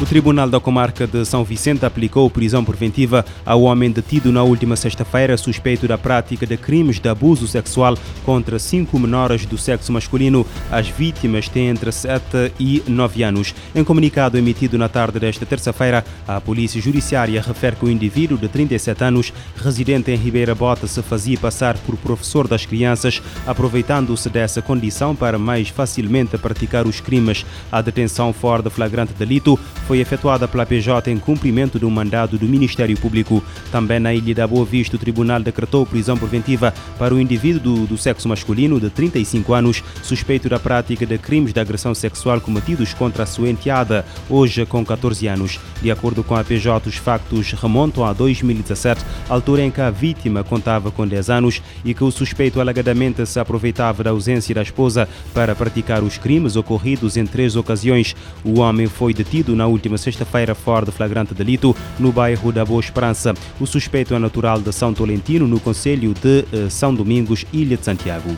O Tribunal da Comarca de São Vicente aplicou prisão preventiva ao homem detido na última sexta-feira, suspeito da prática de crimes de abuso sexual contra cinco menores do sexo masculino. As vítimas têm entre 7 e 9 anos. Em comunicado emitido na tarde desta terça-feira, a Polícia Judiciária refere que o indivíduo de 37 anos, residente em Ribeira Bota, se fazia passar por professor das crianças, aproveitando-se dessa condição para mais facilmente praticar os crimes. A detenção fora de flagrante delito foi efetuada pela PJ em cumprimento de um mandado do Ministério Público. Também na Ilha da Boa Vista, o tribunal decretou prisão preventiva para o indivíduo do, do sexo masculino de 35 anos, suspeito da prática de crimes de agressão sexual cometidos contra a sua enteada, hoje com 14 anos. De acordo com a PJ, os factos remontam a 2017, altura em que a vítima contava com 10 anos e que o suspeito alegadamente se aproveitava da ausência da esposa para praticar os crimes ocorridos em três ocasiões. O homem foi detido na última sexta-feira fora de flagrante delito no bairro da Boa Esperança. O suspeito é natural de São Tolentino, no Conselho de eh, São Domingos, Ilha de Santiago.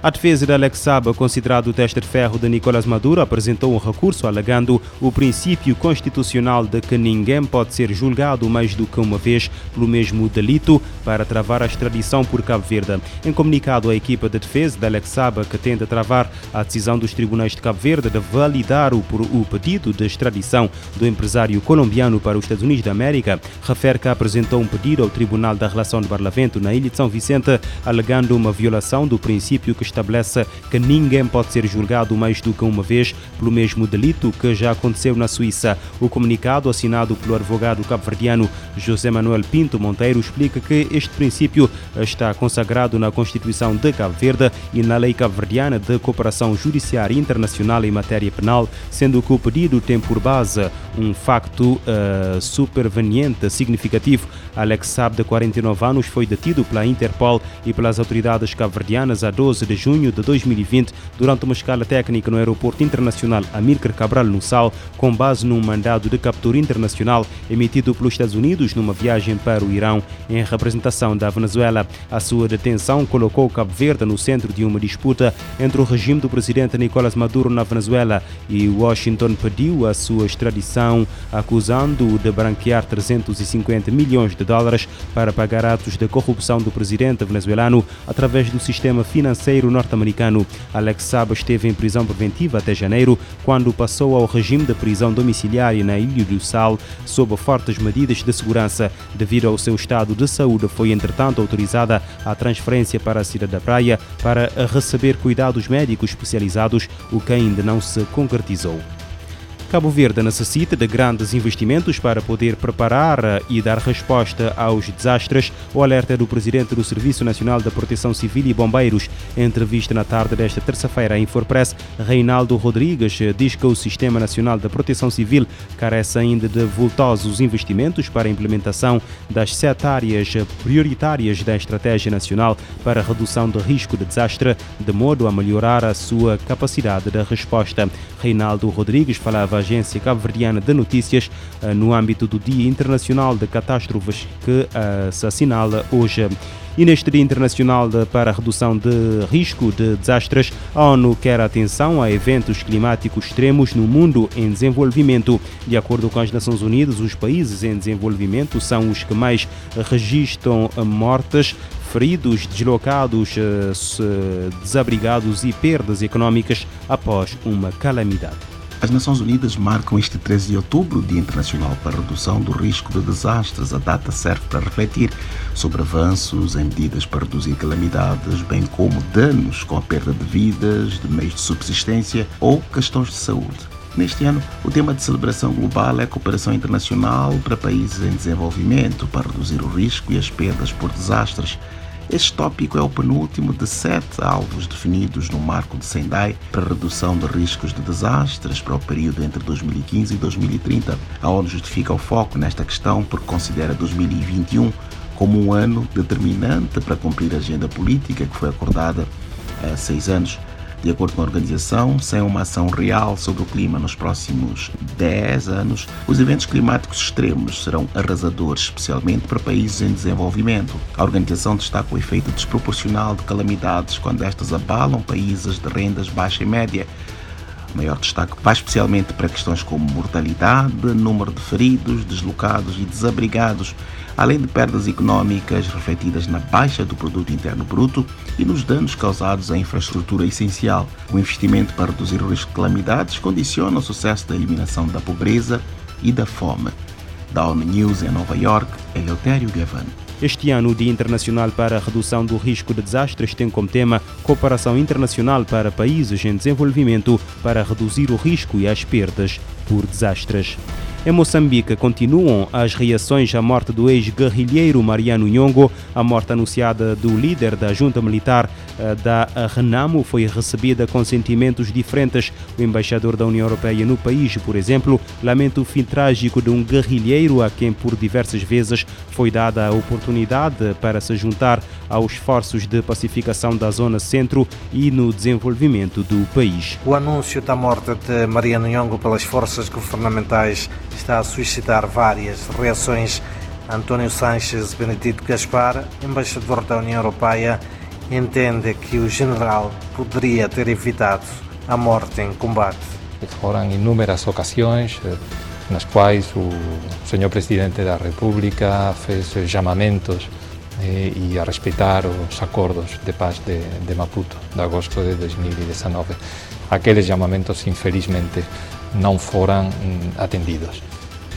A defesa de Alex Saba, considerado o teste de ferro de Nicolás Maduro, apresentou um recurso alegando o princípio constitucional de que ninguém pode ser julgado mais do que uma vez pelo mesmo delito para travar a extradição por Cabo Verde. Em comunicado, a equipa de defesa de Alex Saba, que tenta travar a decisão dos tribunais de Cabo Verde de validar o, o pedido de extradição do empresário colombiano para os Estados Unidos da América, refere que apresentou um pedido ao Tribunal da Relação de Barlavento na Ilha de São Vicente, alegando uma violação do princípio que estabelece que ninguém pode ser julgado mais do que uma vez pelo mesmo delito que já aconteceu na Suíça. O comunicado assinado pelo advogado cabo-verdiano José Manuel Pinto Monteiro explica que este princípio está consagrado na Constituição de Cabo Verde e na Lei Cabo-Verdiana de Cooperação Judiciária Internacional em matéria penal, sendo que o pedido tem por base um facto uh, superveniente significativo. Alex Saab, de 49 anos, foi detido pela Interpol e pelas autoridades cabo-verdianas a 12 de junho de 2020 durante uma escala técnica no Aeroporto Internacional Amílcar Cabral no Sal, com base num mandado de captura internacional emitido pelos Estados Unidos numa viagem para o Irão em representação da Venezuela. A sua detenção colocou Cabo Verde no centro de uma disputa entre o regime do presidente Nicolás Maduro na Venezuela e Washington pediu a sua extradição, acusando-o de branquear 350 milhões de dólares para pagar atos de corrupção do presidente venezuelano através do sistema financeiro norte-americano. Alex Saba esteve em prisão preventiva até janeiro, quando passou ao regime de prisão domiciliária na Ilha do Sal, sob fortes medidas de segurança. Devido ao seu estado de saúde, foi entretanto autorizada a transferência para a cidade da Praia para receber cuidados médicos especializados, o que ainda não se concretizou. Cabo Verde necessita de grandes investimentos para poder preparar e dar resposta aos desastres. O alerta é do presidente do Serviço Nacional da Proteção Civil e Bombeiros. Em entrevista na tarde desta terça-feira à Infopress, Reinaldo Rodrigues diz que o Sistema Nacional da Proteção Civil carece ainda de voltosos investimentos para a implementação das sete áreas prioritárias da Estratégia Nacional para a Redução de Risco de Desastre, de modo a melhorar a sua capacidade de resposta. Reinaldo Rodrigues falava Agência Cabo-Verdiana de Notícias no âmbito do Dia Internacional de Catástrofes que se assinala hoje. E neste Dia Internacional para a Redução de Risco de Desastres, a ONU quer atenção a eventos climáticos extremos no mundo em desenvolvimento. De acordo com as Nações Unidas, os países em desenvolvimento são os que mais registram mortes, feridos, deslocados, desabrigados e perdas econômicas após uma calamidade. As Nações Unidas marcam este 13 de outubro, Dia Internacional para a Redução do Risco de Desastres. A data serve para refletir sobre avanços em medidas para reduzir calamidades, bem como danos com a perda de vidas, de meios de subsistência ou questões de saúde. Neste ano, o tema de celebração global é a cooperação internacional para países em desenvolvimento para reduzir o risco e as perdas por desastres. Este tópico é o penúltimo de sete alvos definidos no marco de Sendai para redução de riscos de desastres para o período entre 2015 e 2030. A ONU justifica o foco nesta questão porque considera 2021 como um ano determinante para cumprir a agenda política que foi acordada há seis anos. De acordo com a organização, sem uma ação real sobre o clima nos próximos 10 anos, os eventos climáticos extremos serão arrasadores, especialmente para países em desenvolvimento. A organização destaca o efeito desproporcional de calamidades quando estas abalam países de rendas baixa e média. Maior destaque vai especialmente para questões como mortalidade, número de feridos, deslocados e desabrigados, além de perdas económicas refletidas na baixa do produto interno bruto e nos danos causados à infraestrutura essencial. O investimento para reduzir o risco de calamidades condiciona o sucesso da eliminação da pobreza e da fome. ONU News em Nova York, Eleutério Gavan. Este ano, o Dia Internacional para a Redução do Risco de Desastres tem como tema Cooperação Internacional para Países em Desenvolvimento para reduzir o risco e as perdas por desastres. Em Moçambique, continuam as reações à morte do ex-guerrilheiro Mariano Nhongo. A morte anunciada do líder da junta militar eh, da Renamo foi recebida com sentimentos diferentes. O embaixador da União Europeia no país, por exemplo, lamenta o fim trágico de um guerrilheiro a quem por diversas vezes foi dada a oportunidade para se juntar aos esforços de pacificação da zona centro e no desenvolvimento do país. O anúncio da morte de Mariano Nhongo pelas forças governamentais está a suscitar várias reações. António Sanches Benedito Gaspar, embaixador da União Europeia, entende que o general poderia ter evitado a morte em combate. Foram inúmeras ocasiões eh, nas quais o senhor presidente da República fez chamamentos eh, e a respeitar os acordos de paz de, de Maputo de agosto de 2019. Aqueles chamamentos, infelizmente, não foram hum, atendidos.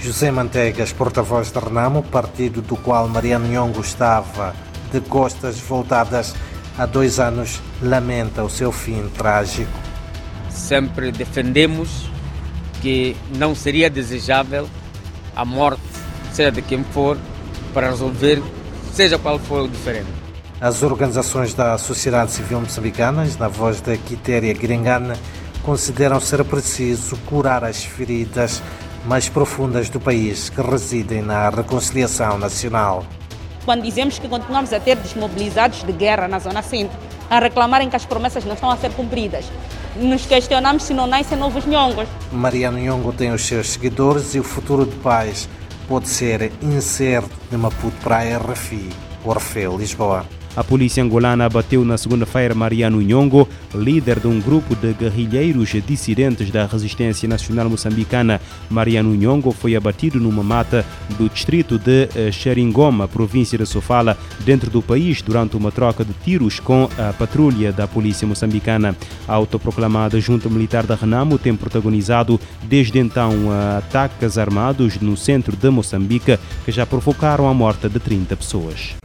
José Manteigas, porta-voz de Renamo, partido do qual Mariano Nhongo estava de costas voltadas há dois anos, lamenta o seu fim trágico. Sempre defendemos que não seria desejável a morte, seja de quem for, para resolver, seja qual for o diferente. As organizações da sociedade civil moçambicanas, na voz da Quitéria Gringana, consideram ser preciso curar as feridas mais profundas do país que residem na reconciliação nacional. Quando dizemos que continuamos a ter desmobilizados de guerra na zona centro, a reclamarem que as promessas não estão a ser cumpridas, nos questionamos se não nascem novos nhongos. Mariano Nhongo tem os seus seguidores e o futuro de paz pode ser incerto de Maputo para a RFI, Orfeu, Lisboa. A polícia angolana abateu na segunda-feira Mariano Nhongo, líder de um grupo de guerrilheiros dissidentes da resistência nacional moçambicana. Mariano Nhongo foi abatido numa mata do distrito de Xeringoma, província de Sofala, dentro do país, durante uma troca de tiros com a patrulha da polícia moçambicana. A autoproclamada junta militar da Renamo tem protagonizado desde então ataques armados no centro de Moçambique que já provocaram a morte de 30 pessoas.